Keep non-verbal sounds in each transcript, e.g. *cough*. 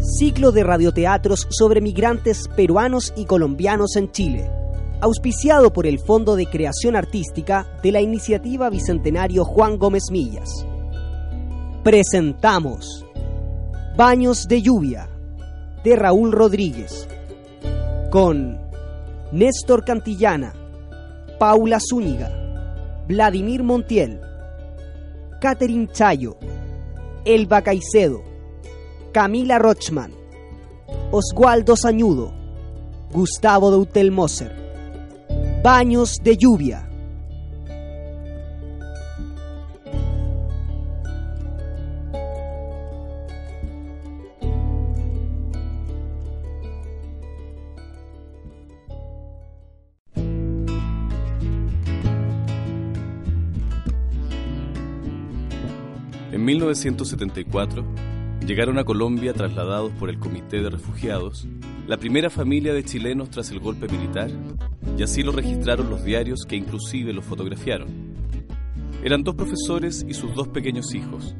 Ciclo de radioteatros sobre migrantes peruanos y colombianos en Chile. Auspiciado por el Fondo de Creación Artística de la Iniciativa Bicentenario Juan Gómez Millas. Presentamos Baños de Lluvia de Raúl Rodríguez con Néstor Cantillana, Paula Zúñiga, Vladimir Montiel, Catherine Chayo, Elba Caicedo, Camila Rochman, Oswaldo Sañudo, Gustavo Doutel-Moser. Baños de lluvia. En 1974 llegaron a Colombia trasladados por el Comité de Refugiados, la primera familia de chilenos tras el golpe militar, y así lo registraron los diarios que inclusive lo fotografiaron. Eran dos profesores y sus dos pequeños hijos,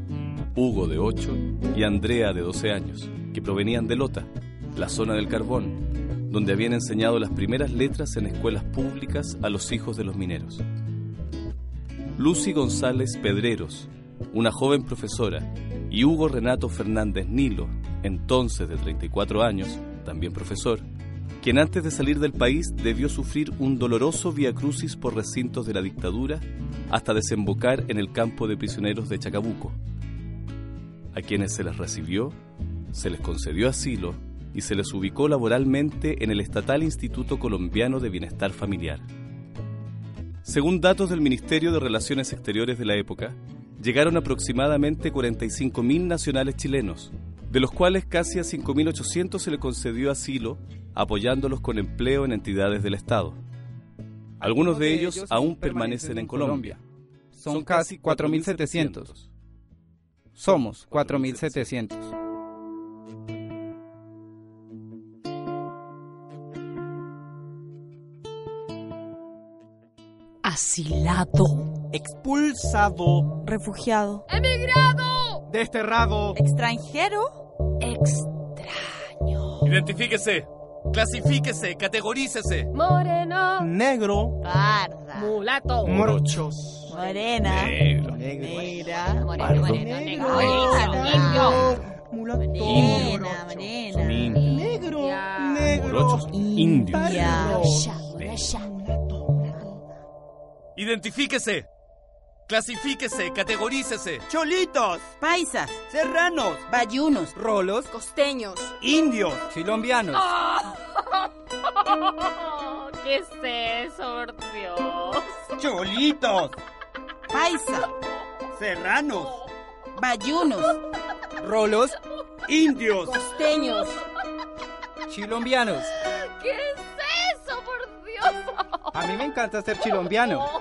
Hugo de 8 y Andrea de 12 años, que provenían de Lota, la zona del carbón, donde habían enseñado las primeras letras en escuelas públicas a los hijos de los mineros. Lucy González Pedreros, una joven profesora, y Hugo Renato Fernández Nilo, entonces de 34 años, también profesor, quien antes de salir del país debió sufrir un doloroso viacrucis por recintos de la dictadura hasta desembocar en el campo de prisioneros de Chacabuco. A quienes se les recibió, se les concedió asilo y se les ubicó laboralmente en el Estatal Instituto Colombiano de Bienestar Familiar. Según datos del Ministerio de Relaciones Exteriores de la época, llegaron aproximadamente 45.000 nacionales chilenos, de los cuales casi a 5.800 se le concedió asilo, apoyándolos con empleo en entidades del Estado. Algunos de ellos aún permanecen en Colombia. Son casi 4.700. Somos 4.700. Asilado. Expulsado. Refugiado. ¡Emigrado! Desterrado. Extranjero. Extraño. Identifíquese, clasifíquese, categorícese. Moreno. Negro. Parda. Mulato. Morochos. Morena. Negro. Negra. Moreno, moreno, negro. Negro. Mulato. Morena. Morena. Negro. Negro. Ya. Identifíquese, clasifíquese, categorícese. Cholitos. Paisas. Serranos. Bayunos. Rolos. Costeños. Indios. Chilombianos. ¿Qué es eso, por Dios? Cholitos. Paisa. Serranos. Bayunos. Rolos. Indios. Costeños. Chilombianos. ¿Qué es eso, por Dios? A mí me encanta ser chilombiano.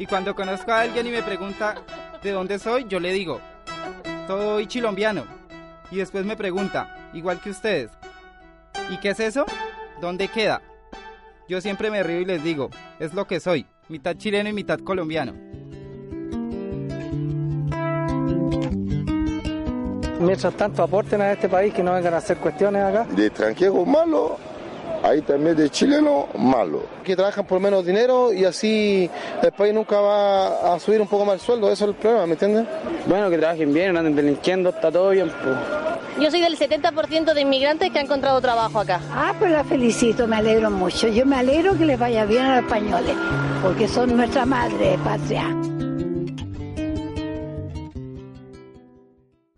Y cuando conozco a alguien y me pregunta de dónde soy, yo le digo, soy chilombiano. Y después me pregunta, igual que ustedes, ¿y qué es eso? ¿Dónde queda? Yo siempre me río y les digo, es lo que soy, mitad chileno y mitad colombiano. Mientras tanto aporten a este país que no vengan a hacer cuestiones acá. de extranjero malo, ahí también de chileno malo. que trabajan por menos dinero y así el país nunca va a subir un poco más el sueldo, eso es el problema, ¿me entiendes? Bueno, que trabajen bien, no anden delinquiendo, está todo bien. Pues. Yo soy del 70% de inmigrantes que han encontrado trabajo acá. Ah, pues la felicito, me alegro mucho. Yo me alegro que les vaya bien a los españoles, porque son nuestra madre patria.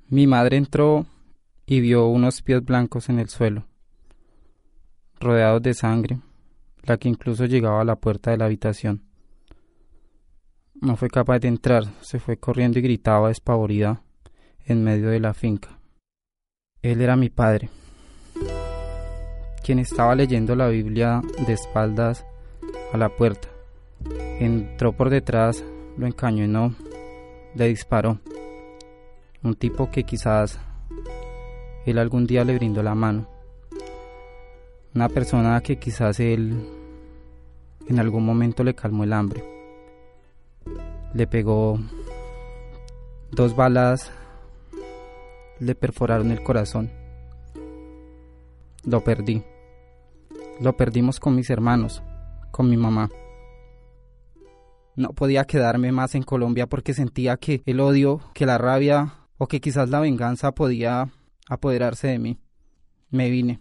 Mi madre entró y vio unos pies blancos en el suelo, rodeados de sangre, la que incluso llegaba a la puerta de la habitación. No fue capaz de entrar, se fue corriendo y gritaba despavorida en medio de la finca. Él era mi padre, quien estaba leyendo la Biblia de espaldas a la puerta. Entró por detrás, lo encañonó, le disparó. Un tipo que quizás él algún día le brindó la mano. Una persona que quizás él en algún momento le calmó el hambre. Le pegó dos balas, le perforaron el corazón. lo perdí. Lo perdimos con mis hermanos, con mi mamá. No podía quedarme más en Colombia porque sentía que el odio, que la rabia o que quizás la venganza podía apoderarse de mí. Me vine,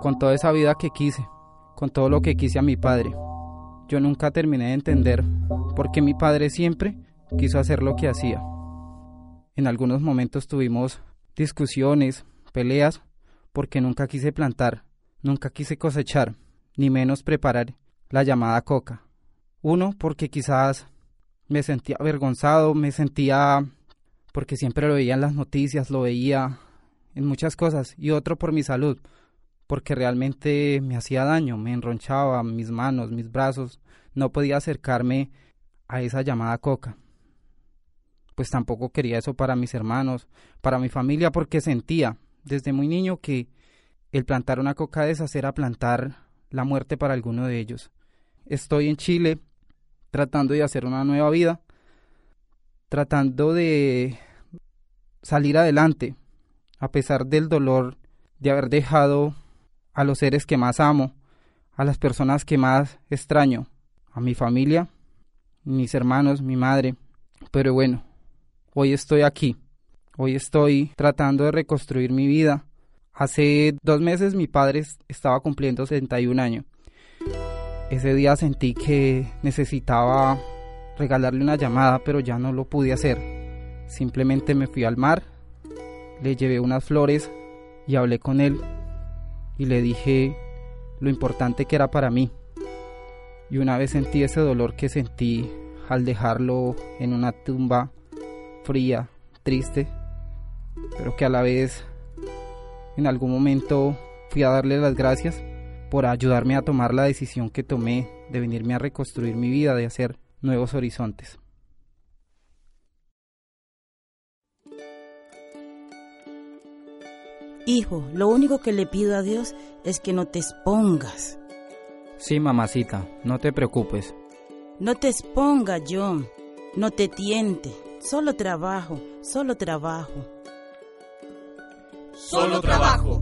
con toda esa vida que quise, con todo lo que quise a mi padre. Yo nunca terminé de entender por qué mi padre siempre quiso hacer lo que hacía. En algunos momentos tuvimos discusiones, peleas, porque nunca quise plantar, nunca quise cosechar, ni menos preparar la llamada coca. Uno, porque quizás me sentía avergonzado, me sentía porque siempre lo veía en las noticias, lo veía en muchas cosas, y otro por mi salud, porque realmente me hacía daño, me enronchaba mis manos, mis brazos, no podía acercarme a esa llamada coca. Pues tampoco quería eso para mis hermanos, para mi familia, porque sentía desde muy niño que el plantar una coca de esas era plantar la muerte para alguno de ellos. Estoy en Chile tratando de hacer una nueva vida, tratando de salir adelante, a pesar del dolor de haber dejado a los seres que más amo, a las personas que más extraño, a mi familia, mis hermanos, mi madre. Pero bueno, hoy estoy aquí, hoy estoy tratando de reconstruir mi vida. Hace dos meses mi padre estaba cumpliendo 61 años. Ese día sentí que necesitaba regalarle una llamada, pero ya no lo pude hacer. Simplemente me fui al mar, le llevé unas flores y hablé con él y le dije lo importante que era para mí. Y una vez sentí ese dolor que sentí al dejarlo en una tumba fría, triste, pero que a la vez en algún momento fui a darle las gracias por ayudarme a tomar la decisión que tomé de venirme a reconstruir mi vida, de hacer nuevos horizontes. Hijo, lo único que le pido a Dios es que no te expongas. Sí, mamacita, no te preocupes. No te exponga, John. No te tiente. Solo trabajo, solo trabajo. Solo trabajo.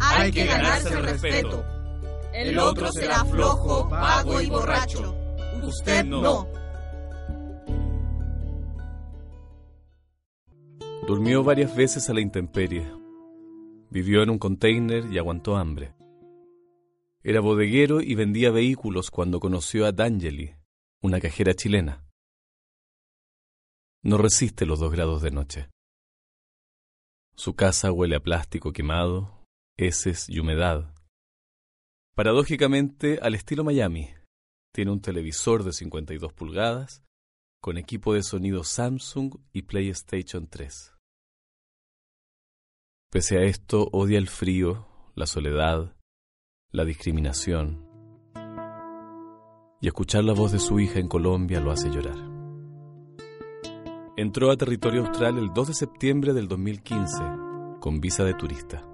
Hay que ganarse el respeto. El otro será flojo, vago y borracho. Usted no. Durmió varias veces a la intemperie. Vivió en un container y aguantó hambre. Era bodeguero y vendía vehículos cuando conoció a D'Angeli, una cajera chilena. No resiste los dos grados de noche. Su casa huele a plástico quemado, heces y humedad. Paradójicamente, al estilo Miami, tiene un televisor de 52 pulgadas con equipo de sonido Samsung y PlayStation 3. Pese a esto, odia el frío, la soledad, la discriminación. Y escuchar la voz de su hija en Colombia lo hace llorar. Entró a territorio austral el 2 de septiembre del 2015 con visa de turista.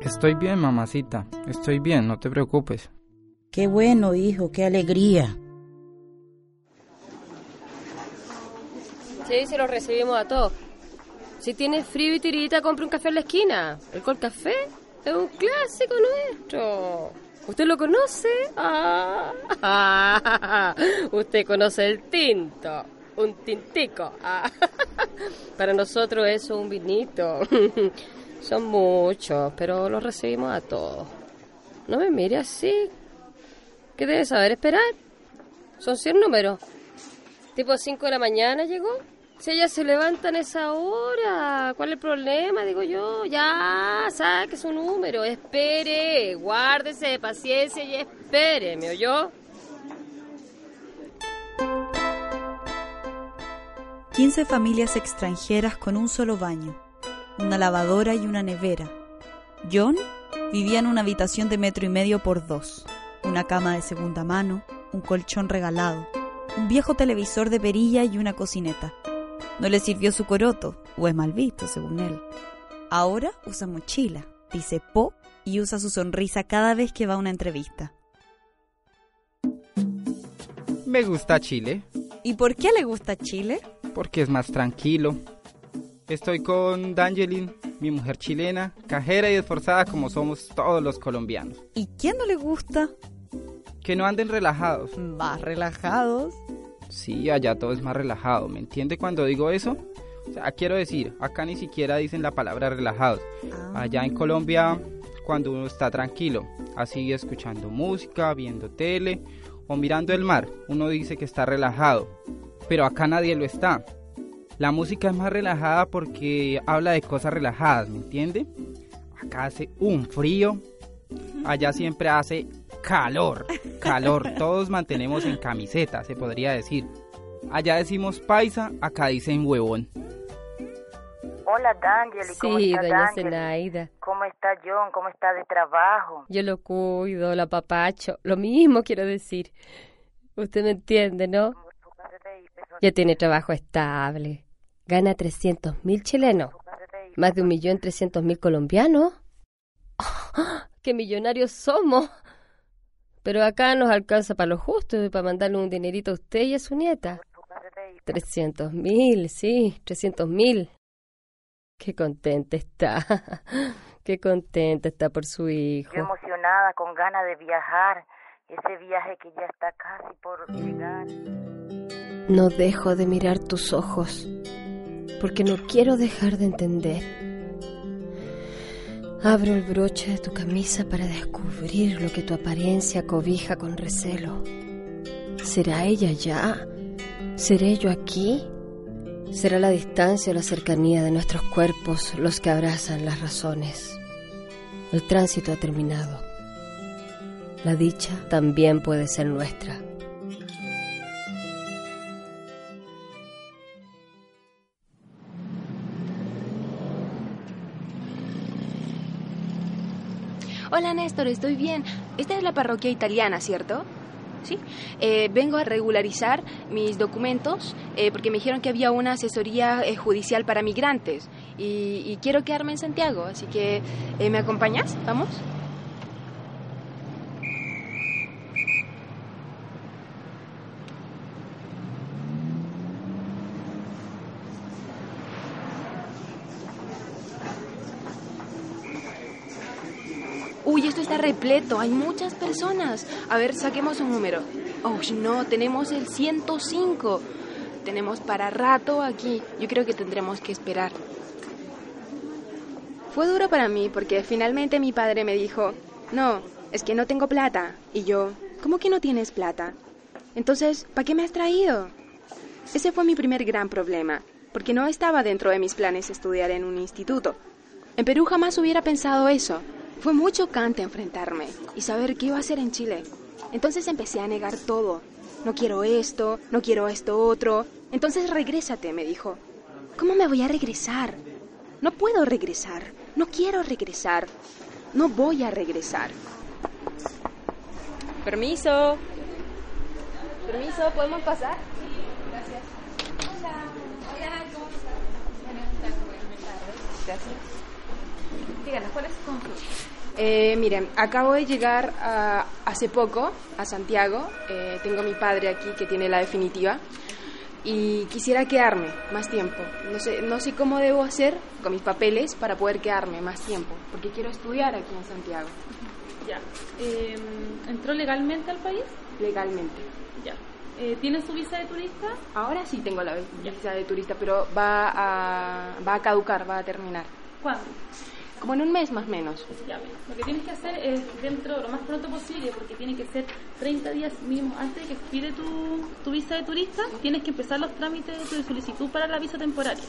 Estoy bien, mamacita. Estoy bien, no te preocupes. Qué bueno, hijo, qué alegría. Sí, se lo recibimos a todos. Si tienes frío y tirita, compre un café en la esquina. El Col Café es un clásico nuestro. ¿Usted lo conoce? Ah, *laughs* usted conoce el tinto. Un tintico. Ah, *laughs* para nosotros eso es un vinito. *laughs* Son muchos, pero los recibimos a todos. No me mire así. ¿Qué debe saber esperar? Son 100 números. Tipo 5 de la mañana llegó. Si ella se levanta en esa hora, ¿cuál es el problema? Digo yo, ya, saque su número, espere, guárdese, paciencia y espere, ¿me oyó? 15 familias extranjeras con un solo baño, una lavadora y una nevera. John vivía en una habitación de metro y medio por dos, una cama de segunda mano, un colchón regalado, un viejo televisor de perilla y una cocineta. No le sirvió su coroto, o es mal visto, según él. Ahora usa mochila, dice po y usa su sonrisa cada vez que va a una entrevista. Me gusta Chile. ¿Y por qué le gusta Chile? Porque es más tranquilo. Estoy con D'Angelin mi mujer chilena, cajera y esforzada como somos todos los colombianos. ¿Y quién no le gusta? Que no anden relajados. ¿Más relajados? Sí, allá todo es más relajado. ¿Me entiende cuando digo eso? O sea, quiero decir, acá ni siquiera dicen la palabra relajados. Allá en Colombia, cuando uno está tranquilo, así escuchando música, viendo tele o mirando el mar, uno dice que está relajado. Pero acá nadie lo está. La música es más relajada porque habla de cosas relajadas, ¿me entiende? Acá hace un frío, allá siempre hace calor, calor. *laughs* Todos mantenemos en camiseta, se podría decir. Allá decimos paisa, acá dicen huevón. Hola, D'Angeli. ¿Cómo Sí, está doña? Zenaida. ¿Cómo está John? ¿Cómo está de trabajo? Yo lo cuido, la papacho. Lo mismo quiero decir. Usted me entiende, ¿no? Ya tiene trabajo estable. Gana 300 mil chilenos. Más de un millón trescientos mil colombianos. ¡Qué millonarios somos! Pero acá nos alcanza para lo justo y para mandarle un dinerito a usted y a su nieta. 300 mil, sí, 300 mil. Qué contenta está. *laughs* Qué contenta está por su hijo. Yo emocionada, con ganas de viajar. Ese viaje que ya está casi por llegar. No dejo de mirar tus ojos, porque no quiero dejar de entender. Abro el broche de tu camisa para descubrir lo que tu apariencia cobija con recelo. ¿Será ella ya? ¿Seré yo aquí? ¿Será la distancia o la cercanía de nuestros cuerpos los que abrazan las razones? El tránsito ha terminado. La dicha también puede ser nuestra. Estoy bien. Esta es la parroquia italiana, ¿cierto? Sí. Eh, vengo a regularizar mis documentos eh, porque me dijeron que había una asesoría eh, judicial para migrantes y, y quiero quedarme en Santiago, así que ¿me acompañas? ¿Vamos? Uy, esto está repleto, hay muchas personas. A ver, saquemos un número. Oh, no, tenemos el 105. Tenemos para rato aquí. Yo creo que tendremos que esperar. Fue duro para mí porque finalmente mi padre me dijo, no, es que no tengo plata. Y yo, ¿cómo que no tienes plata? Entonces, ¿para qué me has traído? Ese fue mi primer gran problema, porque no estaba dentro de mis planes estudiar en un instituto. En Perú jamás hubiera pensado eso. Fue muy chocante enfrentarme y saber qué iba a hacer en Chile. Entonces empecé a negar todo. No quiero esto, no quiero esto otro. Entonces regrésate, me dijo. ¿Cómo me voy a regresar? No puedo regresar. No quiero regresar. No voy a regresar. Permiso. Permiso, ¿podemos pasar? Gracias. Hola. Hola, ¿cómo estás? Gracias. Díganos, ¿cuál es su consulta? Eh, miren, acabo de llegar a- hace poco a Santiago. Eh, tengo a mi padre aquí que tiene la definitiva. Y quisiera quedarme más tiempo. No sé, no sé cómo debo hacer con mis papeles para poder quedarme más tiempo. Porque quiero estudiar aquí en Santiago. Ya. Eh, ¿Entró legalmente al país? Legalmente. Ya. Eh, ¿Tiene su visa de turista? Ahora sí tengo la visa de turista, pero va a, va a caducar, va a terminar. ¿Cuándo? Como en un mes más o menos. Ya, lo que tienes que hacer es dentro lo más pronto posible, porque tiene que ser 30 días mínimo antes de que expire tu, tu visa de turista, tienes que empezar los trámites de solicitud para la visa temporaria,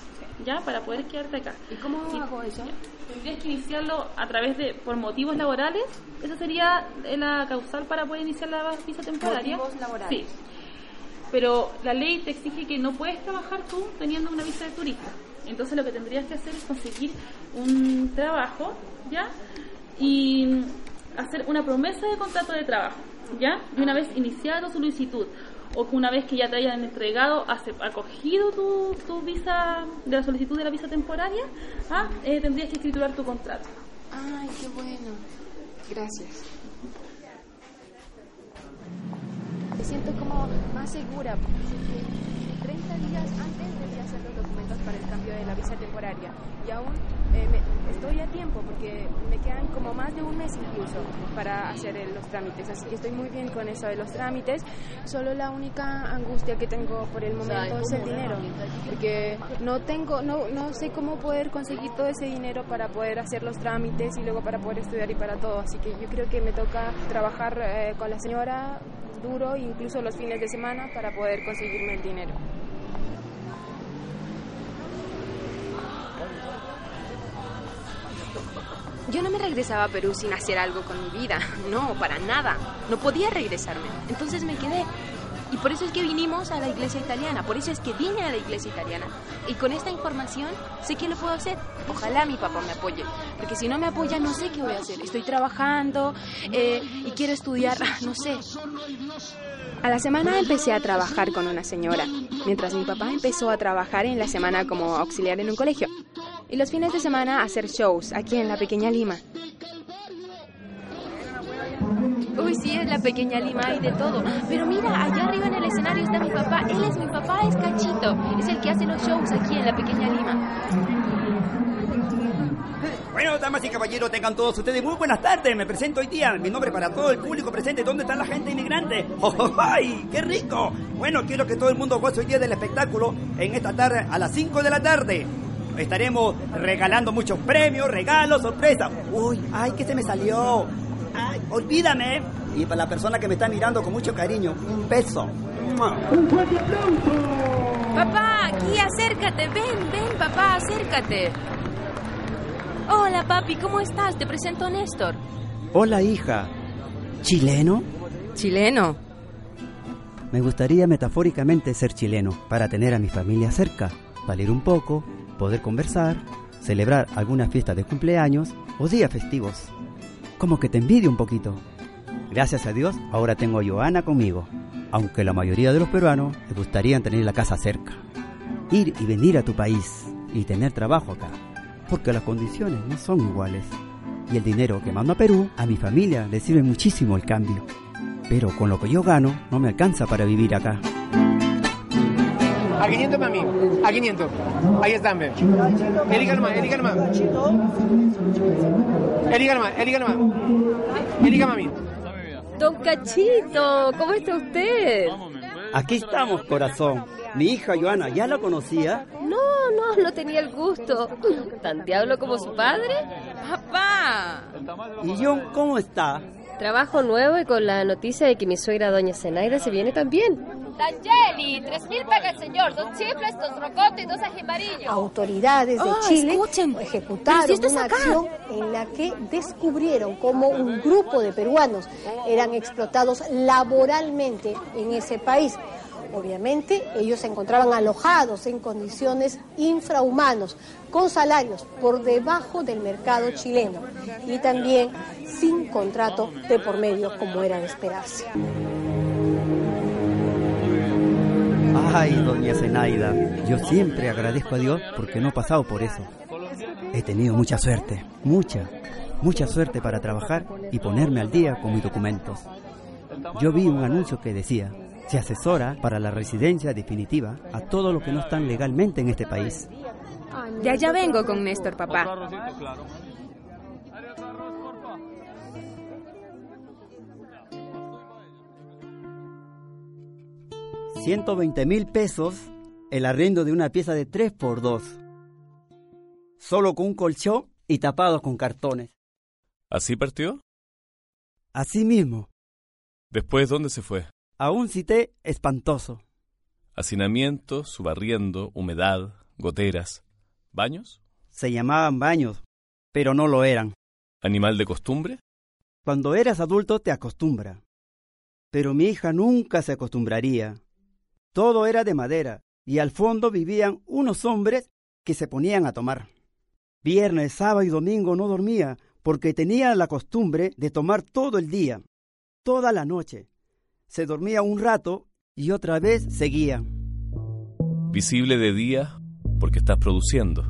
¿ya? Para poder quedarte acá. ¿Y cómo hago eso? Tendrías que iniciarlo a través de, por motivos laborales, esa sería la causal para poder iniciar la visa temporaria. Motivos laborales. Sí. Pero la ley te exige que no puedes trabajar tú teniendo una visa de turista. Entonces lo que tendrías que hacer es conseguir un trabajo, ¿ya? Y hacer una promesa de contrato de trabajo, ¿ya? Y una vez iniciada tu solicitud o una vez que ya te hayan entregado, acogido tu, tu visa, de la solicitud de la visa temporaria, ¿ah? Eh, tendrías que escriturar tu contrato. Ay, qué bueno. Gracias. Me siento como más segura. Sé que 30 días antes debía hacer los documentos para el cambio de la visa temporaria. Y aún eh, me- estoy a tiempo porque me quedan como más de un mes incluso para hacer el- los trámites, así que estoy muy bien con eso de los trámites. Solo la única angustia que tengo por el momento es el dinero, porque no tengo, no, no sé cómo poder conseguir todo ese dinero para poder hacer los trámites y luego para poder estudiar y para todo, así que yo creo que me toca trabajar eh, con la señora duro, incluso los fines de semana, para poder conseguirme el dinero. Yo no me regresaba a Perú sin hacer algo con mi vida, *laughs* no, para nada. No podía regresarme. Entonces me quedé. Y por eso es que vinimos a la iglesia italiana, por eso es que vine a la iglesia italiana. Y con esta información sé que lo puedo hacer. Ojalá mi papá me apoye, porque si no me apoya no sé qué voy a hacer. Estoy trabajando eh, y quiero estudiar, *laughs* no sé. A la semana empecé a trabajar con una señora, mientras mi papá empezó a trabajar en la semana como auxiliar en un colegio. Y los fines de semana hacer shows aquí en la pequeña Lima. Uy, sí, es la pequeña Lima, hay de todo. Pero mira, allá arriba en el escenario está mi papá. Él es mi papá, es Cachito. Es el que hace los shows aquí en la pequeña Lima. Bueno, damas y caballeros, tengan todos ustedes muy buenas tardes. Me presento hoy día. Mi nombre para todo el público presente. ¿Dónde está la gente inmigrante? *laughs* ¡Oh, oh, ¡Ay, qué rico! Bueno, quiero que todo el mundo goce hoy día del espectáculo en esta tarde a las 5 de la tarde. Estaremos regalando muchos premios, regalos, sorpresas. Uy, ay, que se me salió. Ay, olvídame. Y para la persona que me está mirando con mucho cariño, un beso. Un fuerte aplauso. Papá, aquí acércate, ven, ven, papá, acércate. Hola, papi, ¿cómo estás? Te presento a Néstor. Hola hija. ¿Chileno? ¿Chileno? Me gustaría metafóricamente ser chileno para tener a mi familia cerca, salir un poco, poder conversar, celebrar alguna fiesta de cumpleaños o días festivos. Como que te envidio un poquito. Gracias a Dios, ahora tengo a Joana conmigo, aunque la mayoría de los peruanos les gustaría tener la casa cerca. Ir y venir a tu país y tener trabajo acá, porque las condiciones no son iguales. Y el dinero que mando a Perú, a mi familia le sirve muchísimo el cambio. Pero con lo que yo gano, no me alcanza para vivir acá. A 500 mami, a 500. Ahí están, ve. Eligan más, eligan más. Eligan más, mami. Don Cachito, ¿cómo está usted? Aquí estamos, corazón. Mi hija Joana, ¿ya la conocía? No, no, no tenía el gusto. ¿Tan diablo como su padre? ¡Papá! ¿Y John cómo está? Trabajo nuevo y con la noticia de que mi suegra doña Zenaida se viene también. Tres mil paga el señor, dos chifles, dos rocotes y dos ajimarillos. Autoridades de Oh, Chile escuchen. Pero ejecutaron si una acá. acción en la que descubrieron cómo un grupo de peruanos eran explotados laboralmente en ese país. Obviamente ellos se encontraban alojados en condiciones infrahumanos, con salarios por debajo del mercado chileno y también sin contrato de por medio como era de esperarse. Ay, doña Zenaida, yo siempre agradezco a Dios porque no he pasado por eso. He tenido mucha suerte, mucha, mucha suerte para trabajar y ponerme al día con mis documentos. Yo vi un anuncio que decía, se asesora para la residencia definitiva a todos los que no están legalmente en este país. Ya, ya vengo con Néstor, papá. 120 mil pesos el arriendo de una pieza de 3 por 2 Solo con un colchón y tapados con cartones. ¿Así partió? Así mismo, ¿Después dónde se fue? a un cité espantoso. Hacinamiento, subarriendo, humedad, goteras. ¿Baños? Se llamaban baños, pero no lo eran. ¿Animal de costumbre? Cuando eras adulto te acostumbra. Pero mi hija nunca se acostumbraría. Todo era de madera y al fondo vivían unos hombres que se ponían a tomar. Viernes, sábado y domingo no dormía porque tenía la costumbre de tomar todo el día, toda la noche. Se dormía un rato y otra vez seguía. Visible de día porque estás produciendo.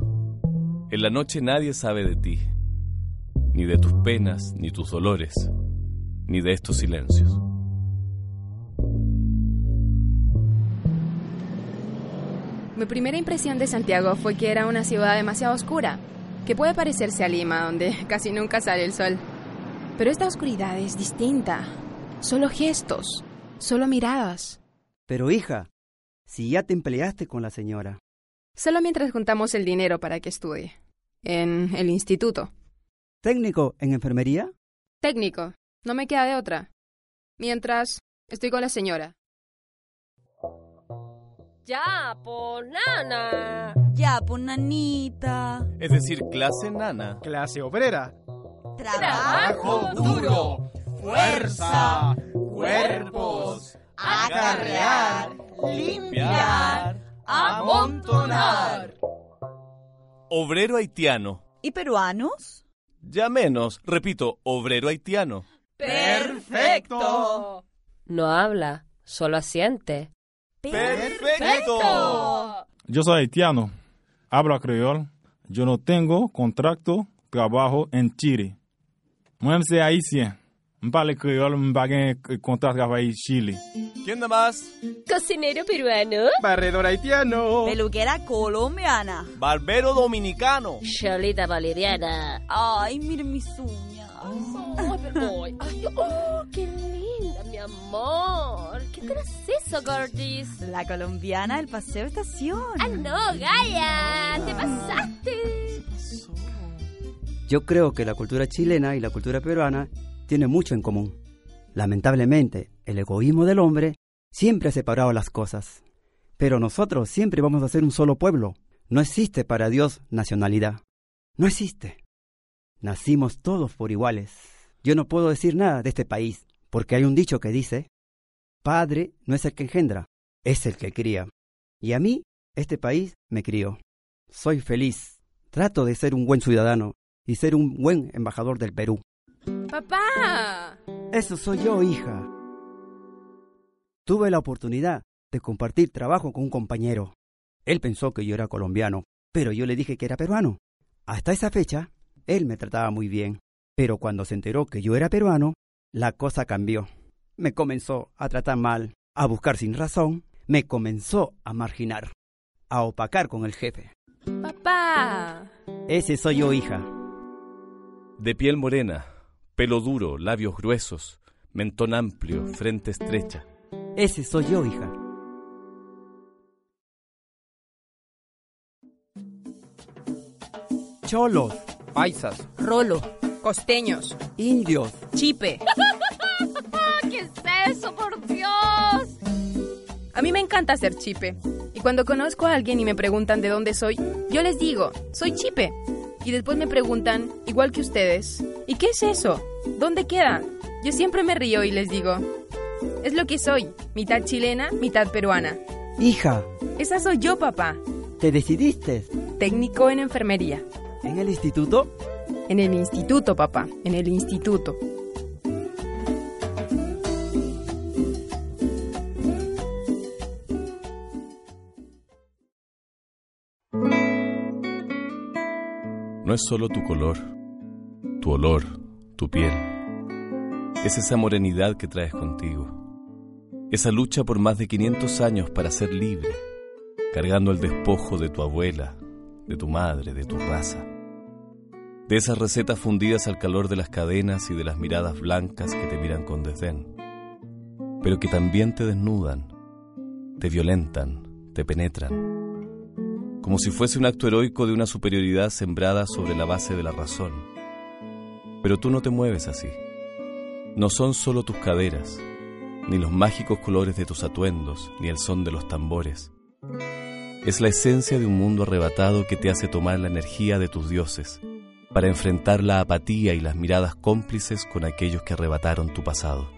En la noche nadie sabe de ti, ni de tus penas, ni tus dolores, ni de estos silencios. Mi primera impresión de Santiago fue que era una ciudad demasiado oscura, que puede parecerse a Lima, donde *laughs* casi nunca sale el sol. Pero esta oscuridad es distinta. Solo gestos, solo miradas. Pero hija, si ya te empleaste con la señora. Solo mientras juntamos el dinero para que estudie. En el instituto. ¿Técnico en enfermería? Técnico. No me queda de otra. Mientras estoy con la señora. Ya, po, nana. Ya, po, nanita. Es decir, clase nana. Clase obrera. Trabajo duro. Fuerza. Cuerpos. Acarrear. Limpiar. Amontonar. Obrero haitiano. ¿Y peruanos? Ya menos, repito, obrero haitiano. Perfecto. No habla, solo asiente. Perfecto. Yo soy haitiano. Hablo creol. Yo no tengo contrato, trabajo en Chile. Moi, soy haitien. Me parle creol, me pague contrato trabajo en Chile. ¿Quién más? Cocinero peruano. Barredor haitiano. Peluquera colombiana. Barbero dominicano. Cholita valeriana. Ay, miren mis uñas. Oh, qué linda, mi amor. ¿Qué te eso, Gordis? La colombiana del paseo estación. Ah, no, Gaia. Te pasaste. Yo creo que la cultura chilena y la cultura peruana tienen mucho en común. Lamentablemente, el egoísmo del hombre siempre ha separado las cosas. Pero nosotros siempre vamos a ser un solo pueblo. No existe para Dios nacionalidad. No existe. Nacimos todos por iguales. Yo no puedo decir nada de este país, porque hay un dicho que dice, Padre no es el que engendra, es el que cría. Y a mí, este país me crió. Soy feliz. Trato de ser un buen ciudadano y ser un buen embajador del Perú. ¡Papá! Eso soy yo, hija. Tuve la oportunidad de compartir trabajo con un compañero. Él pensó que yo era colombiano, pero yo le dije que era peruano. Hasta esa fecha, él me trataba muy bien. Pero cuando se enteró que yo era peruano, la cosa cambió. Me comenzó a tratar mal, a buscar sin razón, me comenzó a marginar, a opacar con el jefe. ¡Papá! Ese soy yo, hija. De piel morena, pelo duro, labios gruesos, mentón amplio, frente estrecha. Ese soy yo, hija. Cholos, Paisas. Rolo. Costeños. indios, Chipe. *laughs* ¿Qué es eso, por Dios? A mí me encanta ser chipe. Y cuando conozco a alguien y me preguntan de dónde soy, yo les digo, soy chipe. Y después me preguntan, igual que ustedes, ¿y qué es eso? ¿Dónde queda? Yo siempre me río y les digo, es lo que soy, mitad chilena, mitad peruana. hija, Esa soy yo, papá. ¿te decidiste? Técnico en enfermería. ¿En el instituto? En el instituto, papá. En el instituto. No es solo tu color, tu olor, tu piel. Es esa morenidad que traes contigo. Esa lucha por más de 500 años para ser libre, cargando el despojo de tu abuela, de tu madre, de tu raza. De esas recetas fundidas al calor de las cadenas y de las miradas blancas que te miran con desdén, pero que también te desnudan, te violentan, te penetran como si fuese un acto heroico de una superioridad sembrada sobre la base de la razón. Pero tú no te mueves así. No son solo tus caderas, ni los mágicos colores de tus atuendos, ni el son de los tambores. Es la esencia de un mundo arrebatado que te hace tomar la energía de tus dioses, para enfrentar la apatía y las miradas cómplices con aquellos que arrebataron tu pasado.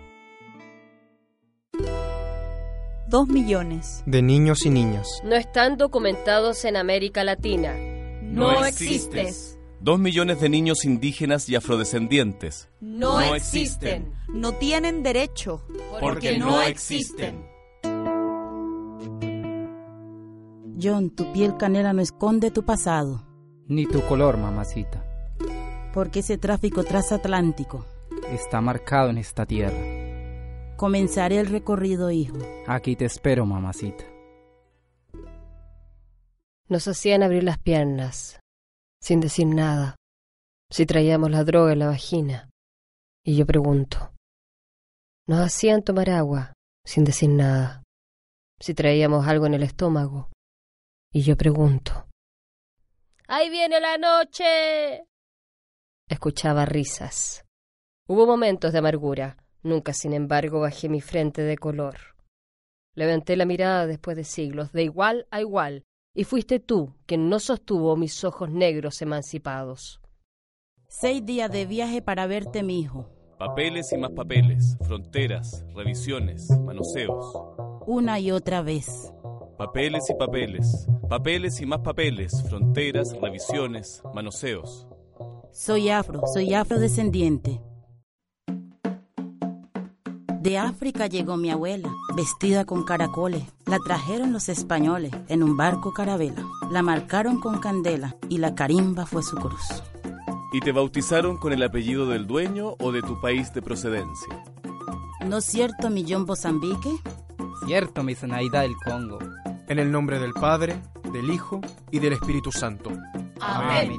Dos millones. De niños y niñas. No están documentados en América Latina. No existes. Dos millones de niños indígenas y afrodescendientes. No existen. No tienen derecho. Porque no existen. John, tu piel canela no esconde tu pasado. Ni tu color, mamacita. Porque ese tráfico transatlántico. Está marcado en esta tierra. Comenzaré el recorrido, hijo. Aquí te espero, mamacita. Nos hacían abrir las piernas, sin decir nada, si traíamos la droga en la vagina. Y yo pregunto, nos hacían tomar agua, sin decir nada, si traíamos algo en el estómago. Y yo pregunto, ¡Ahí viene la noche! Escuchaba risas. Hubo momentos de amargura. Nunca, sin embargo, bajé mi frente de color. Levanté la mirada después de siglos, de igual a igual, y fuiste tú quien no sostuvo mis ojos negros emancipados. Seis días de viaje para verte, mi hijo. Papeles y más papeles, fronteras, revisiones, manoseos. Una y otra vez. Papeles y papeles, papeles y más papeles, fronteras, revisiones, manoseos. Soy afro, soy afrodescendiente. De África llegó mi abuela, vestida con caracoles. La trajeron los españoles en un barco carabela. La marcaron con candela y la carimba fue su cruz. ¿Y te bautizaron con el apellido del dueño o de tu país de procedencia? ¿No es cierto, mi John Mozambique? Cierto, mi Zenaida del Congo. En el nombre del Padre, del Hijo y del Espíritu Santo. Amén.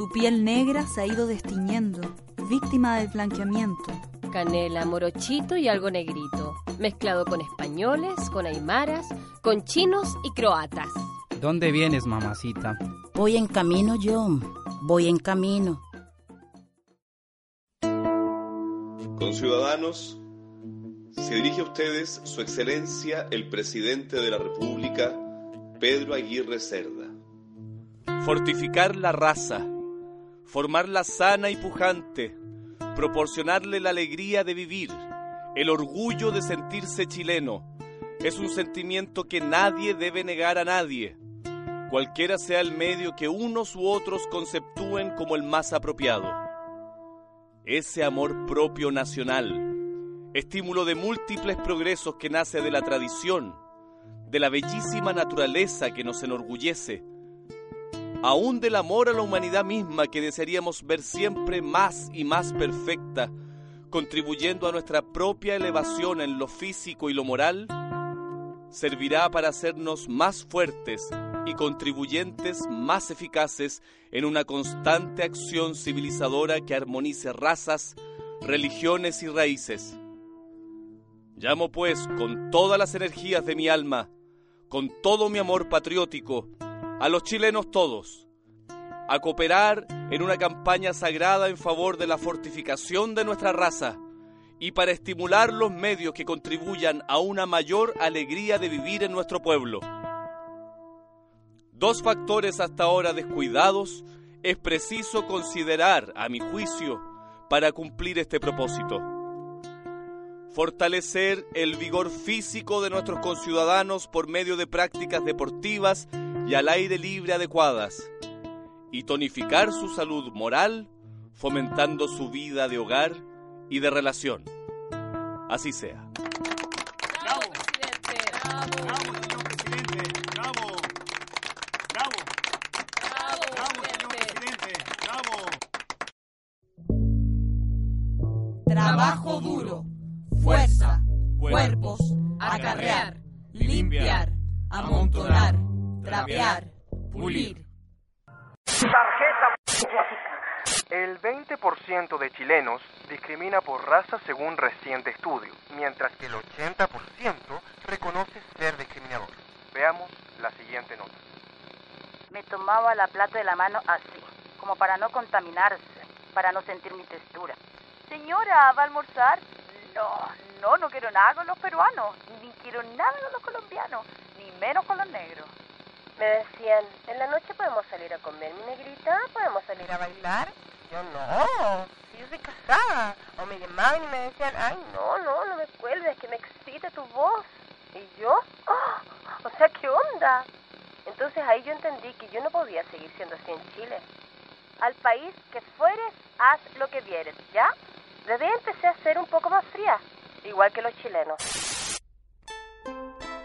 Tu piel negra se ha ido destiñendo, víctima del blanqueamiento. Canela, morochito y algo negrito, mezclado con españoles, con aymaras, con chinos y croatas. ¿Dónde vienes, mamacita? Voy en camino, John. Voy en camino. Con ciudadanos, se dirige a ustedes Su Excelencia el Presidente de la República, Pedro Aguirre Cerda. Fortificar la raza, formarla sana y pujante, proporcionarle la alegría de vivir, el orgullo de sentirse chileno, es un sentimiento que nadie debe negar a nadie, cualquiera sea el medio que unos u otros conceptúen como el más apropiado. Ese amor propio nacional, estímulo de múltiples progresos que nace de la tradición, de la bellísima naturaleza que nos enorgullece, aún del amor a la humanidad misma que desearíamos ver siempre más y más perfecta, contribuyendo a nuestra propia elevación en lo físico y lo moral, servirá para hacernos más fuertes y contribuyentes más eficaces en una constante acción civilizadora que armonice razas, religiones y raíces. Llamo pues con todas las energías de mi alma, con todo mi amor patriótico, a los chilenos todos, a cooperar en una campaña sagrada en favor de la fortificación de nuestra raza y para estimular los medios que contribuyan a una mayor alegría de vivir en nuestro pueblo. Dos factores hasta ahora descuidados es preciso considerar, a mi juicio, para cumplir este propósito. Fortalecer el vigor físico de nuestros conciudadanos por medio de prácticas deportivas y al aire libre adecuadas, y tonificar su salud moral, fomentando su vida de hogar y de relación. Así sea. ¡Bravo! ¡Bravo, señor presidente! ¡Bravo! ¡Bravo! ¡Bravo, señor presidente! ¡Bravo! Trabajo duro, fuerza, cuerpos, acarrear, limpiar, amontonar, trapear, pulir. El 20% de chilenos discrimina por raza según reciente estudio, mientras que el 80% reconoce ser discriminador. Veamos la siguiente nota. Me tomaba la plata de la mano así, como para no contaminarse, para no sentir mi textura. Señora, ¿va a almorzar? No, no, no quiero nada con los peruanos, ni quiero nada con los colombianos, ni menos con los negros. Me decían, en la noche podemos salir a comer, mi negrita, podemos salir a bailar. Yo no, si yo soy casada. O me llamaban y me decían, ay, no, no, no me cuelgues, que me excita tu voz. Y yo, ¡ah! o sea, ¿qué onda? Entonces ahí yo entendí que yo no podía seguir siendo así en Chile. Al país que fueres, haz lo que vieres, ¿ya? Desde ahí empecé a ser un poco más fría, igual que los chilenos.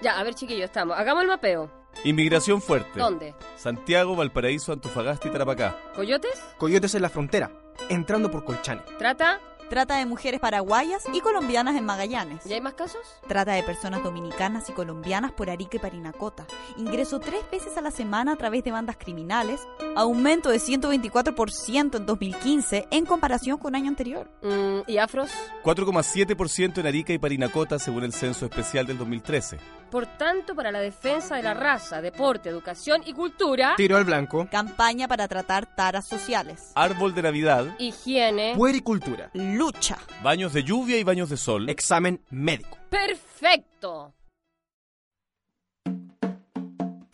Ya, a ver, chiquillos, estamos. Hagamos el mapeo. Inmigración fuerte. ¿Dónde? Santiago, Valparaíso, Antofagasta y Tarapacá. ¿Coyotes? Coyotes en la frontera, entrando por Colchane. ¿Trata? Trata de mujeres paraguayas y colombianas en Magallanes. ¿Y hay más casos? Trata de personas dominicanas y colombianas por Arica y Parinacota. Ingreso tres veces a la semana a través de bandas criminales. Aumento de 124% en 2015 en comparación con año anterior. Mm, ¿Y afros? 4,7% en Arica y Parinacota según el censo especial del 2013. Por tanto, para la defensa de la raza, deporte, educación y cultura... Tiro al blanco. Campaña para tratar taras sociales. Árbol de Navidad. Higiene. Puericultura. Lucha. Baños de lluvia y baños de sol. Examen médico. Perfecto.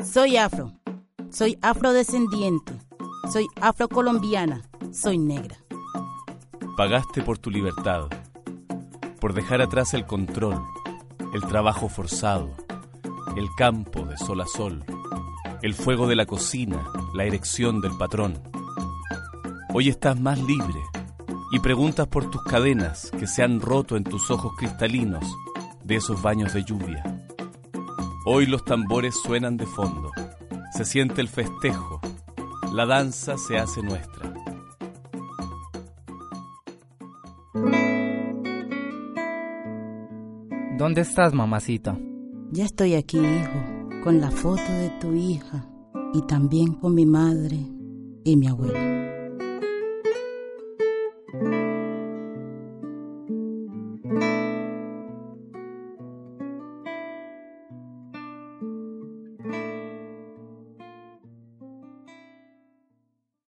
Soy afro. Soy afrodescendiente. Soy afrocolombiana. Soy negra. Pagaste por tu libertad. Por dejar atrás el control, el trabajo forzado, el campo de sol a sol, el fuego de la cocina, la erección del patrón. Hoy estás más libre y preguntas por tus cadenas que se han roto en tus ojos cristalinos de esos baños de lluvia. Hoy los tambores suenan de fondo, se siente el festejo, la danza se hace nuestra. ¿Dónde estás, mamacita? Ya estoy aquí, hijo, con la foto de tu hija y también con mi madre y mi abuela.